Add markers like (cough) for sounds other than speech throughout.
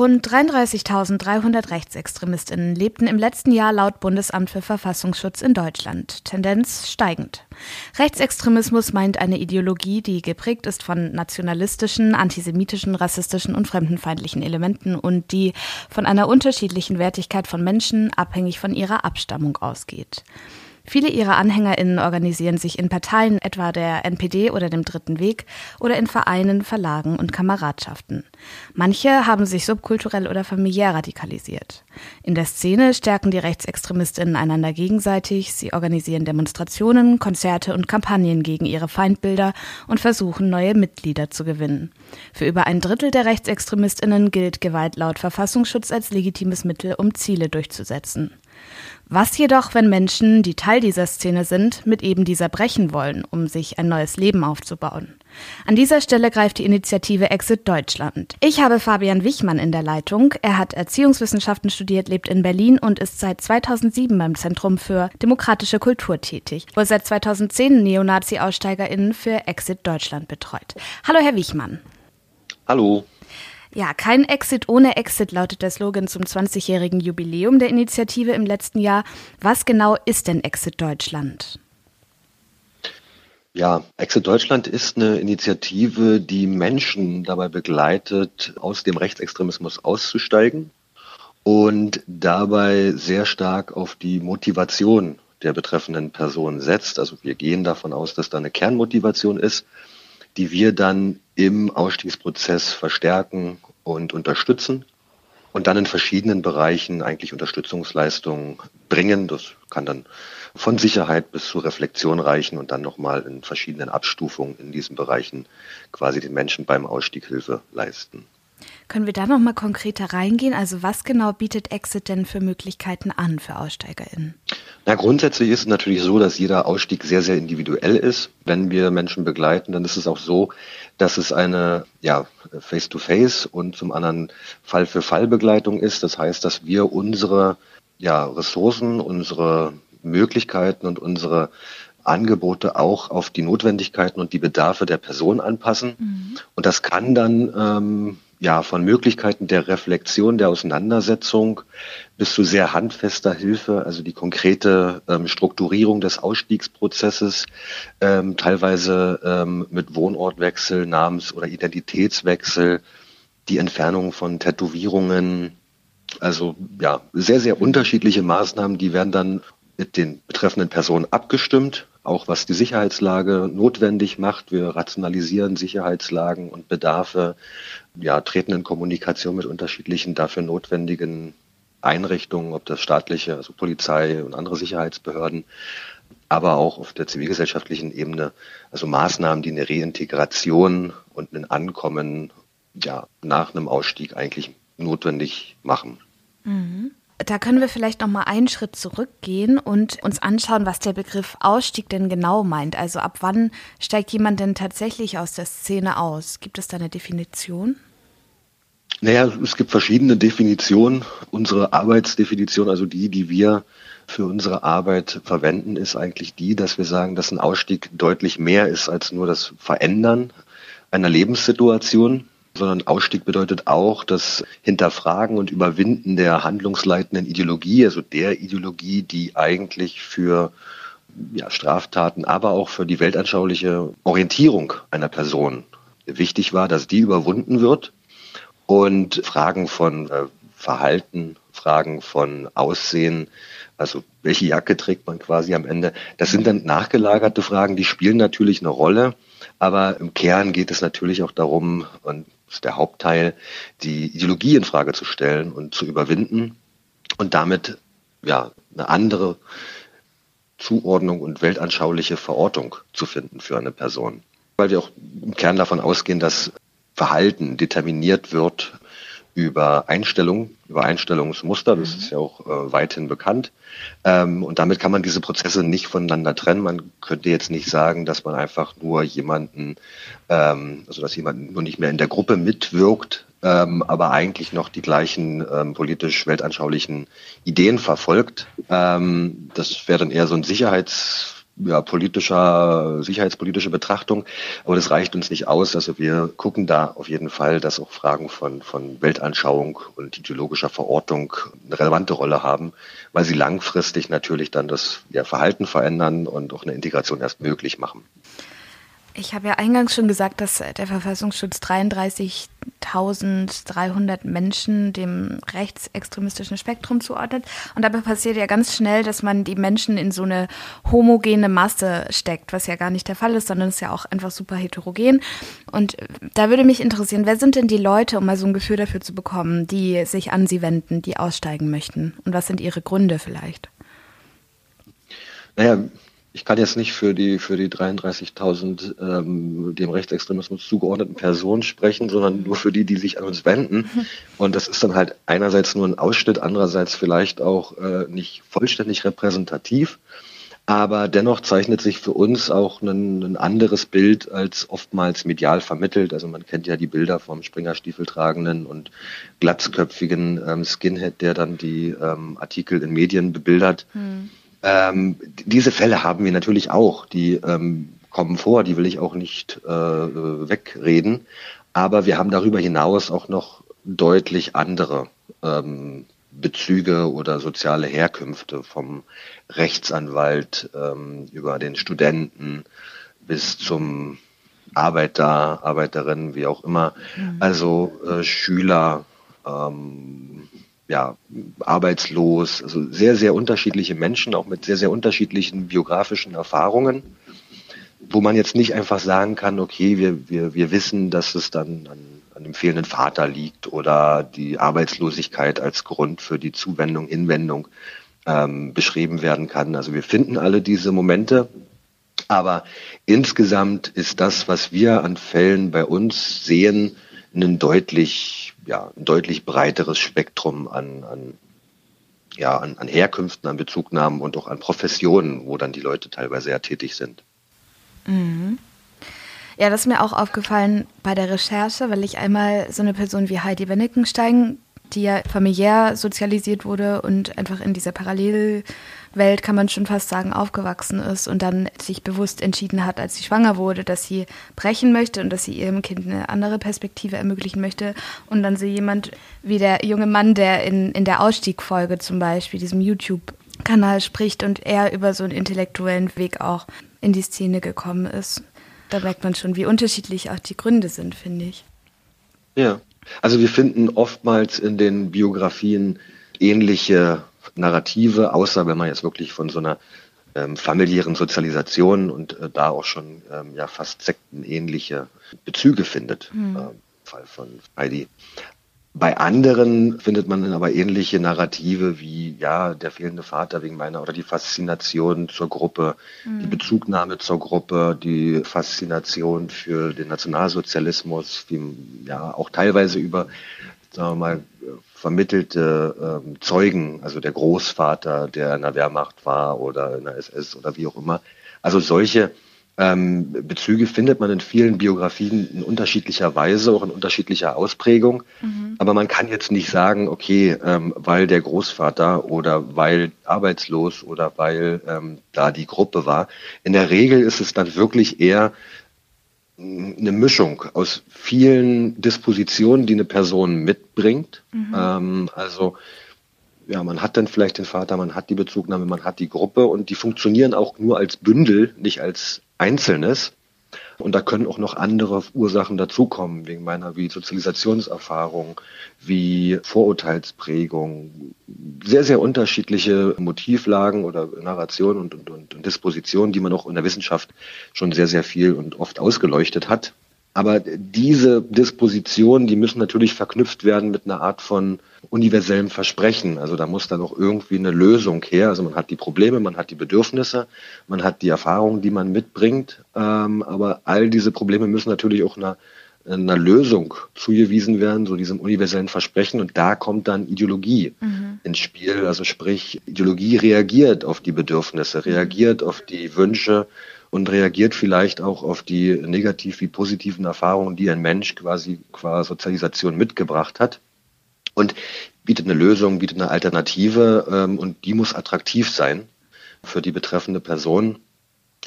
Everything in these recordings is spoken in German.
Rund 33.300 Rechtsextremistinnen lebten im letzten Jahr laut Bundesamt für Verfassungsschutz in Deutschland. Tendenz steigend. Rechtsextremismus meint eine Ideologie, die geprägt ist von nationalistischen, antisemitischen, rassistischen und fremdenfeindlichen Elementen und die von einer unterschiedlichen Wertigkeit von Menschen abhängig von ihrer Abstammung ausgeht. Viele ihrer Anhängerinnen organisieren sich in Parteien, etwa der NPD oder dem Dritten Weg, oder in Vereinen, Verlagen und Kameradschaften. Manche haben sich subkulturell oder familiär radikalisiert. In der Szene stärken die Rechtsextremistinnen einander gegenseitig, sie organisieren Demonstrationen, Konzerte und Kampagnen gegen ihre Feindbilder und versuchen, neue Mitglieder zu gewinnen. Für über ein Drittel der Rechtsextremistinnen gilt Gewalt laut Verfassungsschutz als legitimes Mittel, um Ziele durchzusetzen. Was jedoch, wenn Menschen, die Teil dieser Szene sind, mit eben dieser brechen wollen, um sich ein neues Leben aufzubauen? An dieser Stelle greift die Initiative Exit Deutschland. Ich habe Fabian Wichmann in der Leitung. Er hat Erziehungswissenschaften studiert, lebt in Berlin und ist seit 2007 beim Zentrum für demokratische Kultur tätig, wo er seit 2010 Neonazi-AussteigerInnen für Exit Deutschland betreut. Hallo, Herr Wichmann. Hallo. Ja, kein Exit ohne Exit lautet der Slogan zum 20-jährigen Jubiläum der Initiative im letzten Jahr. Was genau ist denn Exit Deutschland? Ja, Exit Deutschland ist eine Initiative, die Menschen dabei begleitet, aus dem Rechtsextremismus auszusteigen und dabei sehr stark auf die Motivation der betreffenden Person setzt. Also wir gehen davon aus, dass da eine Kernmotivation ist, die wir dann im Ausstiegsprozess verstärken und unterstützen und dann in verschiedenen Bereichen eigentlich Unterstützungsleistungen bringen. Das kann dann von Sicherheit bis zur Reflexion reichen und dann nochmal in verschiedenen Abstufungen in diesen Bereichen quasi den Menschen beim Ausstieg Hilfe leisten. Können wir da noch mal konkreter reingehen? Also was genau bietet Exit denn für Möglichkeiten an für AussteigerInnen? Na, grundsätzlich ist es natürlich so, dass jeder Ausstieg sehr, sehr individuell ist. Wenn wir Menschen begleiten, dann ist es auch so, dass es eine ja, Face-to-Face und zum anderen Fall-für-Fall-Begleitung ist. Das heißt, dass wir unsere ja, Ressourcen, unsere Möglichkeiten und unsere Angebote auch auf die Notwendigkeiten und die Bedarfe der Person anpassen. Mhm. Und das kann dann ähm, ja, von Möglichkeiten der Reflexion, der Auseinandersetzung bis zu sehr handfester Hilfe, also die konkrete ähm, Strukturierung des Ausstiegsprozesses, ähm, teilweise ähm, mit Wohnortwechsel, Namens- oder Identitätswechsel, die Entfernung von Tätowierungen, also ja, sehr, sehr unterschiedliche Maßnahmen, die werden dann mit den betreffenden Personen abgestimmt, auch was die Sicherheitslage notwendig macht. Wir rationalisieren Sicherheitslagen und Bedarfe, ja, treten in Kommunikation mit unterschiedlichen dafür notwendigen Einrichtungen, ob das staatliche, also Polizei und andere Sicherheitsbehörden, aber auch auf der zivilgesellschaftlichen Ebene, also Maßnahmen, die eine Reintegration und ein Ankommen ja, nach einem Ausstieg eigentlich notwendig machen. Mhm. Da können wir vielleicht noch mal einen Schritt zurückgehen und uns anschauen, was der Begriff Ausstieg denn genau meint. Also ab wann steigt jemand denn tatsächlich aus der Szene aus? Gibt es da eine Definition? Naja, es gibt verschiedene Definitionen. Unsere Arbeitsdefinition, also die, die wir für unsere Arbeit verwenden, ist eigentlich die, dass wir sagen, dass ein Ausstieg deutlich mehr ist als nur das Verändern einer Lebenssituation sondern Ausstieg bedeutet auch das Hinterfragen und Überwinden der handlungsleitenden Ideologie, also der Ideologie, die eigentlich für ja, Straftaten, aber auch für die weltanschauliche Orientierung einer Person wichtig war, dass die überwunden wird. Und Fragen von äh, Verhalten, Fragen von Aussehen, also welche Jacke trägt man quasi am Ende, das sind dann nachgelagerte Fragen, die spielen natürlich eine Rolle, aber im Kern geht es natürlich auch darum, und das ist der Hauptteil, die Ideologie in Frage zu stellen und zu überwinden und damit ja eine andere Zuordnung und weltanschauliche Verortung zu finden für eine Person. Weil wir auch im Kern davon ausgehen, dass Verhalten determiniert wird über Einstellungen, über Einstellungsmuster. Das ist ja auch äh, weithin bekannt. Ähm, und damit kann man diese Prozesse nicht voneinander trennen. Man könnte jetzt nicht sagen, dass man einfach nur jemanden, ähm, also dass jemand nur nicht mehr in der Gruppe mitwirkt, ähm, aber eigentlich noch die gleichen ähm, politisch weltanschaulichen Ideen verfolgt. Ähm, das wäre dann eher so ein Sicherheits ja, politischer, sicherheitspolitischer Betrachtung. Aber das reicht uns nicht aus. Also wir gucken da auf jeden Fall, dass auch Fragen von, von Weltanschauung und ideologischer Verortung eine relevante Rolle haben, weil sie langfristig natürlich dann das ja, Verhalten verändern und auch eine Integration erst möglich machen. Ich habe ja eingangs schon gesagt, dass der Verfassungsschutz 33.300 Menschen dem rechtsextremistischen Spektrum zuordnet. Und dabei passiert ja ganz schnell, dass man die Menschen in so eine homogene Masse steckt, was ja gar nicht der Fall ist, sondern ist ja auch einfach super heterogen. Und da würde mich interessieren, wer sind denn die Leute, um mal so ein Gefühl dafür zu bekommen, die sich an sie wenden, die aussteigen möchten? Und was sind ihre Gründe vielleicht? Naja, ich kann jetzt nicht für die für die 33.000 ähm, dem Rechtsextremismus zugeordneten Personen sprechen, sondern nur für die, die sich an uns wenden. (laughs) Und das ist dann halt einerseits nur ein Ausschnitt, andererseits vielleicht auch äh, nicht vollständig repräsentativ. Aber dennoch zeichnet sich für uns auch ein, ein, anderes Bild als oftmals medial vermittelt. Also man kennt ja die Bilder vom Springerstiefel tragenden und glatzköpfigen ähm, Skinhead, der dann die ähm, Artikel in Medien bebildert. Hm ähm, diese Fälle haben wir natürlich auch, die ähm, kommen vor, die will ich auch nicht äh, wegreden. Aber wir haben darüber hinaus auch noch deutlich andere ähm, Bezüge oder soziale Herkünfte vom Rechtsanwalt ähm, über den Studenten bis zum Arbeiter, Arbeiterin, wie auch immer. Mhm. Also äh, Schüler, ähm, ja, arbeitslos, also sehr, sehr unterschiedliche Menschen, auch mit sehr, sehr unterschiedlichen biografischen Erfahrungen, wo man jetzt nicht einfach sagen kann, okay, wir, wir, wir wissen, dass es dann an, an dem fehlenden Vater liegt oder die Arbeitslosigkeit als Grund für die Zuwendung, Hinwendung ähm, beschrieben werden kann. Also wir finden alle diese Momente, aber insgesamt ist das, was wir an Fällen bei uns sehen, ein deutlich ja, ein deutlich breiteres Spektrum an, an, ja, an, an Herkünften, an Bezugnahmen und auch an Professionen, wo dann die Leute teilweise ja tätig sind. Mhm. Ja, das ist mir auch aufgefallen bei der Recherche, weil ich einmal so eine Person wie Heidi Wennickenstein die ja familiär sozialisiert wurde und einfach in dieser Parallelwelt, kann man schon fast sagen, aufgewachsen ist und dann sich bewusst entschieden hat, als sie schwanger wurde, dass sie brechen möchte und dass sie ihrem Kind eine andere Perspektive ermöglichen möchte. Und dann so jemand wie der junge Mann, der in, in der Ausstiegfolge zum Beispiel, diesem YouTube-Kanal spricht und er über so einen intellektuellen Weg auch in die Szene gekommen ist. Da merkt man schon, wie unterschiedlich auch die Gründe sind, finde ich. Ja. Also wir finden oftmals in den Biografien ähnliche Narrative, außer wenn man jetzt wirklich von so einer ähm, familiären Sozialisation und äh, da auch schon ähm, ja fast sektenähnliche Bezüge findet. Mhm. Äh, Fall von Heidi. Bei anderen findet man dann aber ähnliche Narrative wie ja der fehlende Vater wegen meiner oder die Faszination zur Gruppe, mhm. die Bezugnahme zur Gruppe, die Faszination für den Nationalsozialismus, wie, ja auch teilweise über sagen wir mal vermittelte ähm, Zeugen, also der Großvater, der in der Wehrmacht war oder in der SS oder wie auch immer. Also solche ähm, Bezüge findet man in vielen Biografien in unterschiedlicher Weise, auch in unterschiedlicher Ausprägung. Mhm. Aber man kann jetzt nicht sagen, okay, ähm, weil der Großvater oder weil arbeitslos oder weil ähm, da die Gruppe war. In der Regel ist es dann wirklich eher eine Mischung aus vielen Dispositionen, die eine Person mitbringt. Mhm. Ähm, also ja, man hat dann vielleicht den Vater, man hat die Bezugnahme, man hat die Gruppe und die funktionieren auch nur als Bündel, nicht als Einzelnes. Und da können auch noch andere Ursachen dazukommen, wegen meiner wie Sozialisationserfahrung, wie Vorurteilsprägung, sehr, sehr unterschiedliche Motivlagen oder Narrationen und, und, und Dispositionen, die man auch in der Wissenschaft schon sehr, sehr viel und oft ausgeleuchtet hat. Aber diese Dispositionen, die müssen natürlich verknüpft werden mit einer Art von universellem Versprechen. Also da muss dann auch irgendwie eine Lösung her. Also man hat die Probleme, man hat die Bedürfnisse, man hat die Erfahrungen, die man mitbringt. Ähm, aber all diese Probleme müssen natürlich auch einer, einer Lösung zugewiesen werden, so diesem universellen Versprechen. Und da kommt dann Ideologie mhm. ins Spiel. Also sprich, Ideologie reagiert auf die Bedürfnisse, reagiert auf die Wünsche und reagiert vielleicht auch auf die negativ wie positiven Erfahrungen, die ein Mensch quasi qua Sozialisation mitgebracht hat und bietet eine Lösung, bietet eine Alternative ähm, und die muss attraktiv sein für die betreffende Person.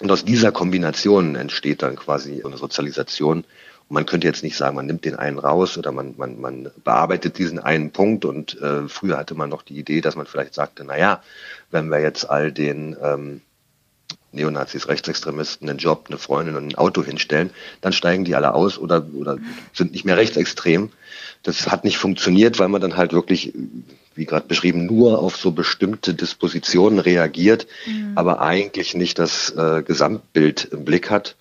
Und aus dieser Kombination entsteht dann quasi eine Sozialisation. Und man könnte jetzt nicht sagen, man nimmt den einen raus oder man, man, man bearbeitet diesen einen Punkt. Und äh, früher hatte man noch die Idee, dass man vielleicht sagte, na ja, wenn wir jetzt all den ähm, Neonazis, Rechtsextremisten einen Job, eine Freundin und ein Auto hinstellen, dann steigen die alle aus oder, oder sind nicht mehr rechtsextrem. Das hat nicht funktioniert, weil man dann halt wirklich, wie gerade beschrieben, nur auf so bestimmte Dispositionen reagiert, mhm. aber eigentlich nicht das äh, Gesamtbild im Blick hat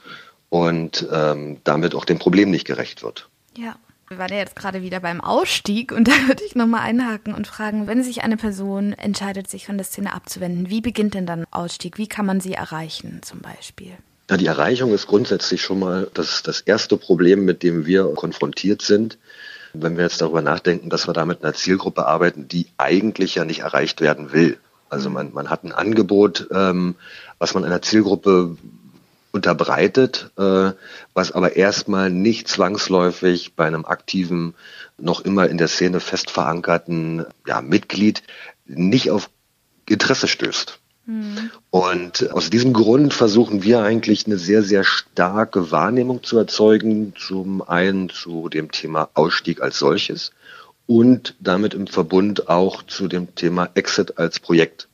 und ähm, damit auch dem Problem nicht gerecht wird. Ja. Wir waren ja jetzt gerade wieder beim Ausstieg und (laughs) da würde ich nochmal einhaken und fragen, wenn sich eine Person entscheidet, sich von der Szene abzuwenden, wie beginnt denn dann Ausstieg? Wie kann man sie erreichen zum Beispiel? Ja, die Erreichung ist grundsätzlich schon mal das, das erste Problem, mit dem wir konfrontiert sind. Wenn wir jetzt darüber nachdenken, dass wir da mit einer Zielgruppe arbeiten, die eigentlich ja nicht erreicht werden will. Also man, man hat ein Angebot, ähm, was man einer Zielgruppe unterbreitet, äh, was aber erstmal nicht zwangsläufig bei einem aktiven, noch immer in der Szene fest verankerten ja, Mitglied nicht auf Interesse stößt. Mhm. Und aus diesem Grund versuchen wir eigentlich eine sehr, sehr starke Wahrnehmung zu erzeugen, zum einen zu dem Thema Ausstieg als solches und damit im Verbund auch zu dem Thema Exit als Projekt.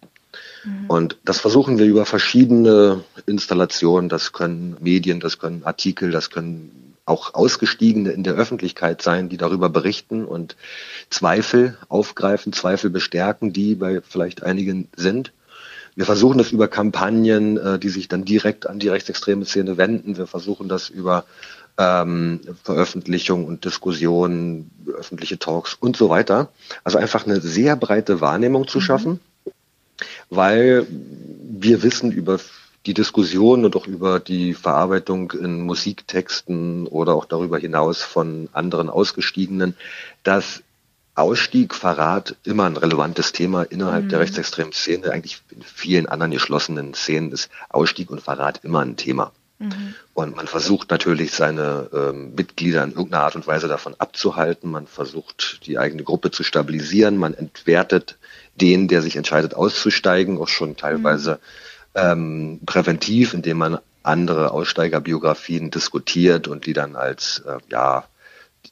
Mhm. Und das versuchen wir über verschiedene Installationen. Das können Medien, das können Artikel, das können auch Ausgestiegene in der Öffentlichkeit sein, die darüber berichten und Zweifel aufgreifen, Zweifel bestärken, die bei vielleicht einigen sind. Wir versuchen das über Kampagnen, äh, die sich dann direkt an die rechtsextreme Szene wenden. Wir versuchen das über ähm, Veröffentlichung und Diskussionen, öffentliche Talks und so weiter. Also einfach eine sehr breite Wahrnehmung zu mhm. schaffen weil wir wissen über die Diskussion und auch über die Verarbeitung in Musiktexten oder auch darüber hinaus von anderen Ausgestiegenen, dass Ausstieg, Verrat immer ein relevantes Thema innerhalb mhm. der rechtsextremen Szene. Eigentlich in vielen anderen geschlossenen Szenen ist Ausstieg und Verrat immer ein Thema. Mhm. Und man versucht natürlich seine ähm, Mitglieder in irgendeiner Art und Weise davon abzuhalten. Man versucht die eigene Gruppe zu stabilisieren. Man entwertet den, der sich entscheidet auszusteigen, auch schon teilweise ähm, präventiv, indem man andere Aussteigerbiografien diskutiert und die dann als, äh, ja,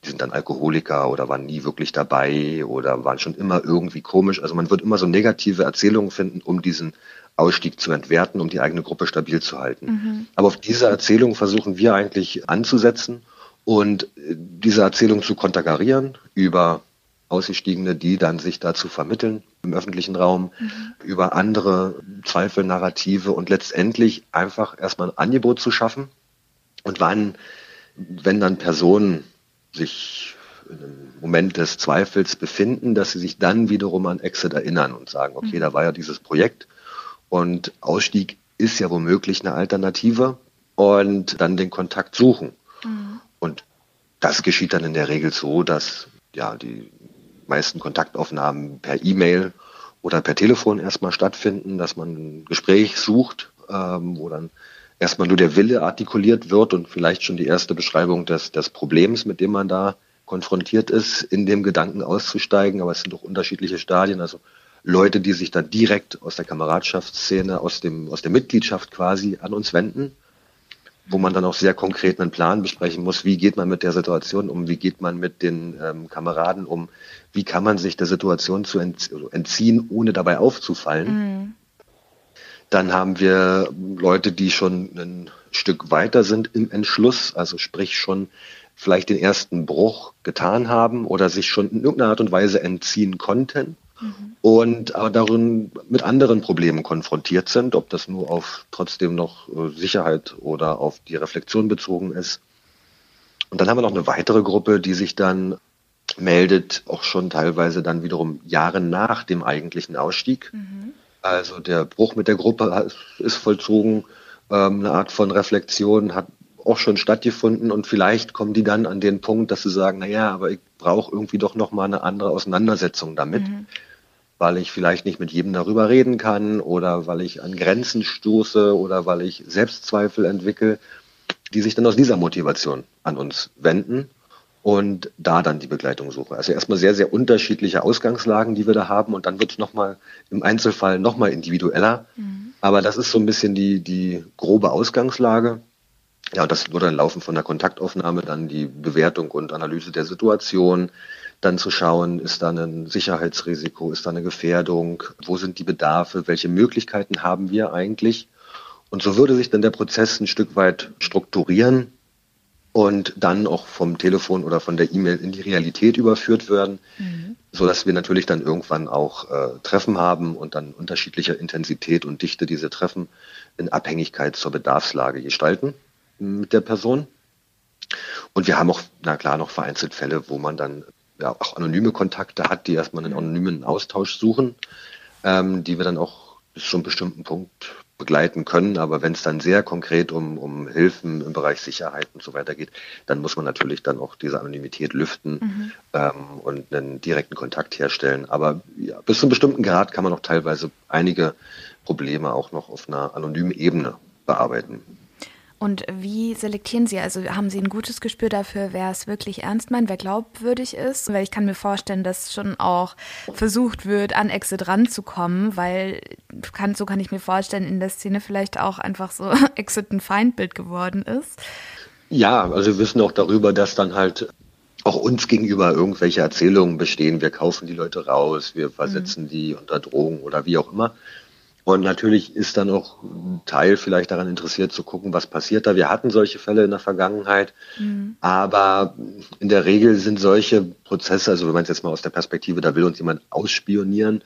die sind dann Alkoholiker oder waren nie wirklich dabei oder waren schon immer irgendwie komisch. Also man wird immer so negative Erzählungen finden, um diesen Ausstieg zu entwerten, um die eigene Gruppe stabil zu halten. Mhm. Aber auf diese Erzählung versuchen wir eigentlich anzusetzen und äh, diese Erzählung zu konterkarieren über Ausgestiegene, die dann sich dazu vermitteln im öffentlichen Raum, mhm. über andere Zweifelnarrative und letztendlich einfach erstmal ein Angebot zu schaffen. Und wann, wenn dann Personen sich in einem Moment des Zweifels befinden, dass sie sich dann wiederum an Exit erinnern und sagen, okay, mhm. da war ja dieses Projekt und Ausstieg ist ja womöglich eine Alternative und dann den Kontakt suchen. Mhm. Und das geschieht dann in der Regel so, dass ja die meisten Kontaktaufnahmen per E-Mail oder per Telefon erstmal stattfinden, dass man ein Gespräch sucht, ähm, wo dann erstmal nur der Wille artikuliert wird und vielleicht schon die erste Beschreibung des, des Problems, mit dem man da konfrontiert ist, in dem Gedanken auszusteigen. Aber es sind doch unterschiedliche Stadien. Also Leute, die sich dann direkt aus der Kameradschaftsszene, aus dem, aus der Mitgliedschaft quasi an uns wenden wo man dann auch sehr konkret einen Plan besprechen muss, wie geht man mit der Situation um, wie geht man mit den ähm, Kameraden um, wie kann man sich der Situation zu entziehen, ohne dabei aufzufallen. Mhm. Dann haben wir Leute, die schon ein Stück weiter sind im Entschluss, also sprich schon vielleicht den ersten Bruch getan haben oder sich schon in irgendeiner Art und Weise entziehen konnten mhm. und aber darin mit anderen Problemen konfrontiert sind, ob das nur auf trotzdem noch äh, Sicherheit oder auf die Reflexion bezogen ist. Und dann haben wir noch eine weitere Gruppe, die sich dann meldet, auch schon teilweise dann wiederum Jahre nach dem eigentlichen Ausstieg. Mhm. Also der Bruch mit der Gruppe ist vollzogen, ähm, eine Art von Reflexion hat auch schon stattgefunden und vielleicht kommen die dann an den Punkt, dass sie sagen, na ja, aber ich brauche irgendwie doch noch mal eine andere Auseinandersetzung damit. Mhm weil ich vielleicht nicht mit jedem darüber reden kann oder weil ich an Grenzen stoße oder weil ich Selbstzweifel entwickle, die sich dann aus dieser Motivation an uns wenden und da dann die Begleitung suche. Also erstmal sehr, sehr unterschiedliche Ausgangslagen, die wir da haben und dann wird es nochmal im Einzelfall nochmal individueller. Mhm. Aber das ist so ein bisschen die, die grobe Ausgangslage. Ja, und das würde dann laufen von der Kontaktaufnahme, dann die Bewertung und Analyse der Situation, dann zu schauen, ist da ein Sicherheitsrisiko, ist da eine Gefährdung, wo sind die Bedarfe, welche Möglichkeiten haben wir eigentlich. Und so würde sich dann der Prozess ein Stück weit strukturieren und dann auch vom Telefon oder von der E-Mail in die Realität überführt werden, mhm. so dass wir natürlich dann irgendwann auch äh, Treffen haben und dann unterschiedlicher Intensität und Dichte diese Treffen in Abhängigkeit zur Bedarfslage gestalten mit der Person. Und wir haben auch, na klar, noch vereinzelt Fälle, wo man dann ja, auch anonyme Kontakte hat, die erstmal einen anonymen Austausch suchen, ähm, die wir dann auch bis zu einem bestimmten Punkt begleiten können. Aber wenn es dann sehr konkret um, um Hilfen im Bereich Sicherheit und so weiter geht, dann muss man natürlich dann auch diese Anonymität lüften mhm. ähm, und einen direkten Kontakt herstellen. Aber ja, bis zu einem bestimmten Grad kann man auch teilweise einige Probleme auch noch auf einer anonymen Ebene bearbeiten. Und wie selektieren Sie? Also haben Sie ein gutes Gespür dafür, wer es wirklich ernst meint, wer glaubwürdig ist? Weil ich kann mir vorstellen, dass schon auch versucht wird, an Exit ranzukommen, weil kann, so kann ich mir vorstellen, in der Szene vielleicht auch einfach so (laughs) Exit ein Feindbild geworden ist. Ja, also wir wissen auch darüber, dass dann halt auch uns gegenüber irgendwelche Erzählungen bestehen. Wir kaufen die Leute raus, wir versetzen mhm. die unter Drohung oder wie auch immer. Und natürlich ist dann auch ein Teil vielleicht daran interessiert zu gucken, was passiert da. Wir hatten solche Fälle in der Vergangenheit, mhm. aber in der Regel sind solche Prozesse, also wenn man es jetzt mal aus der Perspektive, da will uns jemand ausspionieren,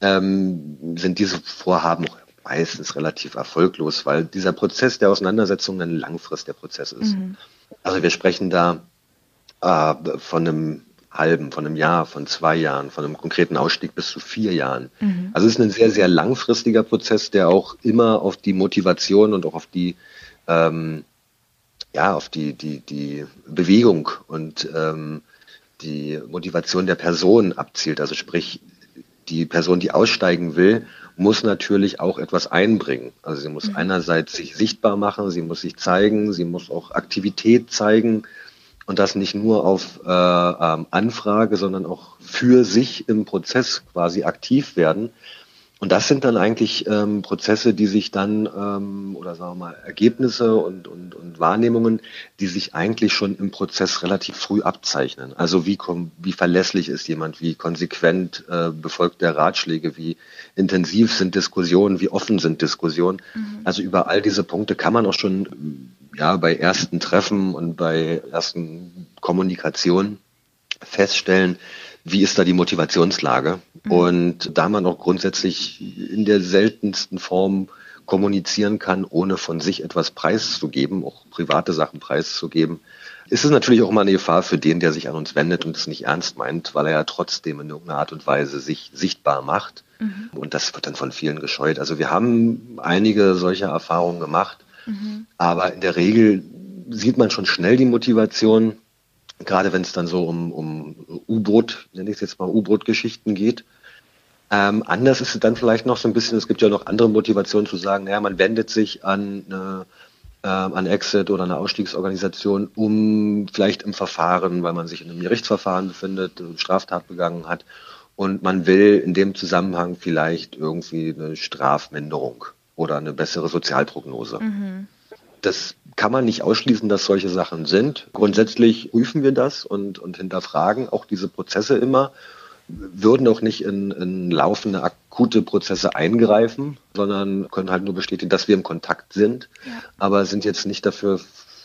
ähm, sind diese Vorhaben auch meistens relativ erfolglos, weil dieser Prozess der Auseinandersetzung ein langfristiger Prozess ist. Mhm. Also wir sprechen da äh, von einem halben, von einem Jahr, von zwei Jahren, von einem konkreten Ausstieg bis zu vier Jahren. Mhm. Also es ist ein sehr, sehr langfristiger Prozess, der auch immer auf die Motivation und auch auf die, ähm, ja, auf die, die, die Bewegung und ähm, die Motivation der Person abzielt. Also sprich, die Person, die aussteigen will, muss natürlich auch etwas einbringen. Also sie muss mhm. einerseits sich sichtbar machen, sie muss sich zeigen, sie muss auch Aktivität zeigen, und das nicht nur auf äh, ähm, Anfrage, sondern auch für sich im Prozess quasi aktiv werden. Und das sind dann eigentlich ähm, Prozesse, die sich dann, ähm, oder sagen wir mal, Ergebnisse und, und, und Wahrnehmungen, die sich eigentlich schon im Prozess relativ früh abzeichnen. Also wie, wie verlässlich ist jemand, wie konsequent äh, befolgt der Ratschläge, wie intensiv sind Diskussionen, wie offen sind Diskussionen. Mhm. Also über all diese Punkte kann man auch schon ja, bei ersten Treffen und bei ersten Kommunikationen feststellen, wie ist da die Motivationslage. Mhm. Und da man auch grundsätzlich in der seltensten Form kommunizieren kann, ohne von sich etwas preiszugeben, auch private Sachen preiszugeben, ist es natürlich auch mal eine Gefahr für den, der sich an uns wendet und es nicht ernst meint, weil er ja trotzdem in irgendeiner Art und Weise sich sichtbar macht. Mhm. Und das wird dann von vielen gescheut. Also wir haben einige solcher Erfahrungen gemacht Mhm. Aber in der Regel sieht man schon schnell die Motivation, gerade wenn es dann so um, um U-Boot, nenne ich es jetzt mal U-Boot-Geschichten geht. Ähm, anders ist es dann vielleicht noch so ein bisschen, es gibt ja noch andere Motivationen zu sagen, naja, man wendet sich an eine äh, an Exit oder eine Ausstiegsorganisation, um vielleicht im Verfahren, weil man sich in einem Gerichtsverfahren befindet, Straftat begangen hat und man will in dem Zusammenhang vielleicht irgendwie eine Strafminderung oder eine bessere Sozialprognose. Mhm. Das kann man nicht ausschließen, dass solche Sachen sind. Grundsätzlich prüfen wir das und, und hinterfragen auch diese Prozesse immer, würden auch nicht in, in laufende akute Prozesse eingreifen, sondern können halt nur bestätigen, dass wir im Kontakt sind, ja. aber sind jetzt nicht dafür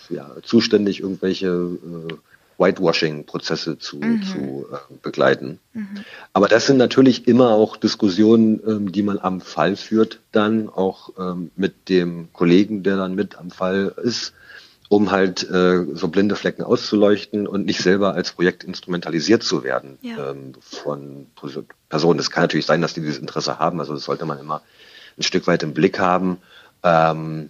ja, zuständig, irgendwelche äh, Whitewashing-Prozesse zu, mhm. zu äh, begleiten. Mhm. Aber das sind natürlich immer auch Diskussionen, ähm, die man am Fall führt, dann auch ähm, mit dem Kollegen, der dann mit am Fall ist, um halt äh, so blinde Flecken auszuleuchten und nicht selber als Projekt instrumentalisiert zu werden ja. ähm, von Personen. Es kann natürlich sein, dass die dieses Interesse haben, also das sollte man immer ein Stück weit im Blick haben. Ähm,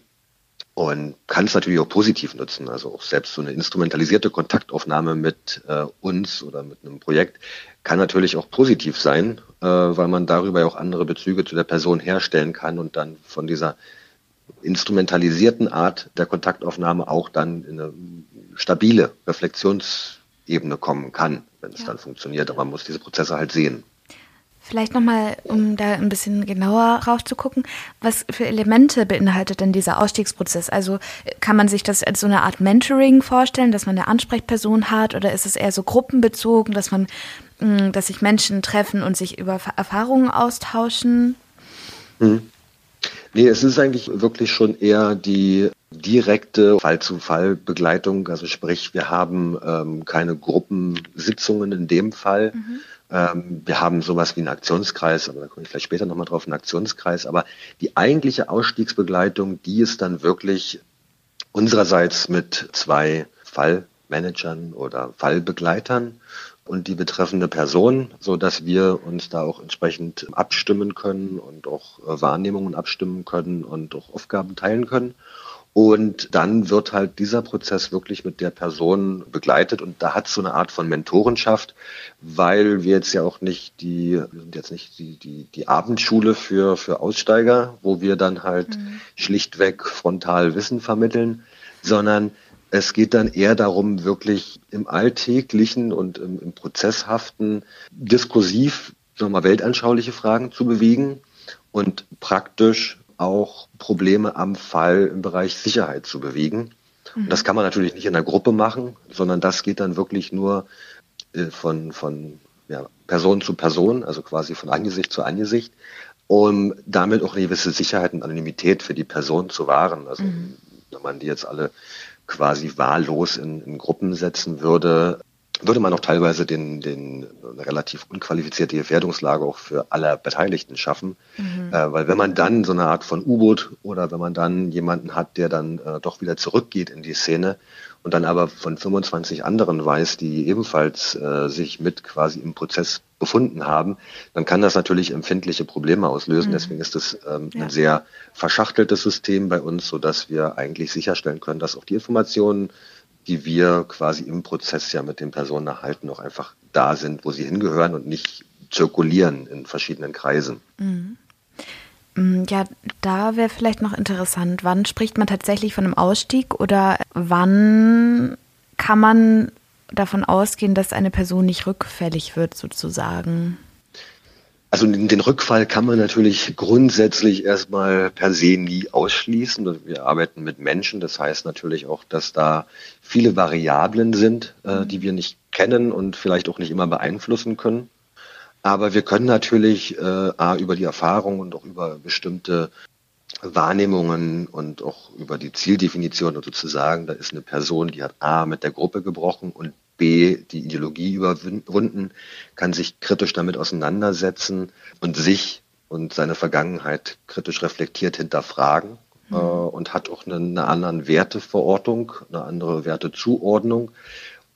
und kann es natürlich auch positiv nutzen. Also auch selbst so eine instrumentalisierte Kontaktaufnahme mit äh, uns oder mit einem Projekt kann natürlich auch positiv sein, äh, weil man darüber auch andere Bezüge zu der Person herstellen kann und dann von dieser instrumentalisierten Art der Kontaktaufnahme auch dann in eine stabile Reflexionsebene kommen kann, wenn es ja. dann funktioniert. Aber man muss diese Prozesse halt sehen. Vielleicht nochmal, um da ein bisschen genauer raufzugucken, was für Elemente beinhaltet denn dieser Ausstiegsprozess? Also kann man sich das als so eine Art Mentoring vorstellen, dass man eine Ansprechperson hat oder ist es eher so gruppenbezogen, dass man, mm, dass sich Menschen treffen und sich über Erfahrungen austauschen? Hm. Nee, es ist eigentlich wirklich schon eher die direkte Fall-zu-Fall-Begleitung. Also sprich, wir haben ähm, keine Gruppensitzungen in dem Fall. Mhm wir haben sowas wie einen Aktionskreis, aber da komme ich vielleicht später nochmal drauf, einen Aktionskreis. Aber die eigentliche Ausstiegsbegleitung, die ist dann wirklich unsererseits mit zwei Fallmanagern oder Fallbegleitern und die betreffende Person, so dass wir uns da auch entsprechend abstimmen können und auch äh, Wahrnehmungen abstimmen können und auch Aufgaben teilen können. Und dann wird halt dieser Prozess wirklich mit der Person begleitet und da hat es so eine Art von Mentorenschaft, weil wir jetzt ja auch nicht die, wir sind jetzt nicht die, die, die Abendschule für, für Aussteiger, wo wir dann halt mhm. schlichtweg frontal Wissen vermitteln, sondern es geht dann eher darum, wirklich im alltäglichen und im, im prozesshaften diskursiv, sagen wir mal, weltanschauliche Fragen zu bewegen und praktisch auch Probleme am Fall im Bereich Sicherheit zu bewegen. Mhm. das kann man natürlich nicht in der Gruppe machen, sondern das geht dann wirklich nur äh, von, von ja, Person zu Person, also quasi von Angesicht zu Angesicht, um damit auch eine gewisse Sicherheit und Anonymität für die Person zu wahren. Also mhm. wenn man die jetzt alle quasi wahllos in, in Gruppen setzen würde, würde man auch teilweise den, den relativ unqualifizierte Gefährdungslage auch für alle Beteiligten schaffen. Mhm. Äh, weil wenn man dann so eine Art von U-Boot oder wenn man dann jemanden hat, der dann äh, doch wieder zurückgeht in die Szene und dann aber von 25 anderen weiß, die ebenfalls äh, sich mit quasi im Prozess befunden haben, dann kann das natürlich empfindliche Probleme auslösen. Mhm. Deswegen ist es ähm, ja. ein sehr verschachteltes System bei uns, so dass wir eigentlich sicherstellen können, dass auch die Informationen die wir quasi im Prozess ja mit den Personen erhalten, auch einfach da sind, wo sie hingehören und nicht zirkulieren in verschiedenen Kreisen. Mhm. Mm, ja, da wäre vielleicht noch interessant, wann spricht man tatsächlich von einem Ausstieg oder wann kann man davon ausgehen, dass eine Person nicht rückfällig wird sozusagen? Also den Rückfall kann man natürlich grundsätzlich erstmal per se nie ausschließen. Wir arbeiten mit Menschen, das heißt natürlich auch, dass da viele Variablen sind, äh, mhm. die wir nicht kennen und vielleicht auch nicht immer beeinflussen können. Aber wir können natürlich äh, A, über die Erfahrung und auch über bestimmte Wahrnehmungen und auch über die Zieldefinition sozusagen, da ist eine Person, die hat A mit der Gruppe gebrochen und B die Ideologie überwunden, kann sich kritisch damit auseinandersetzen und sich und seine Vergangenheit kritisch reflektiert hinterfragen mhm. äh, und hat auch eine, eine andere Werteverortung, eine andere Wertezuordnung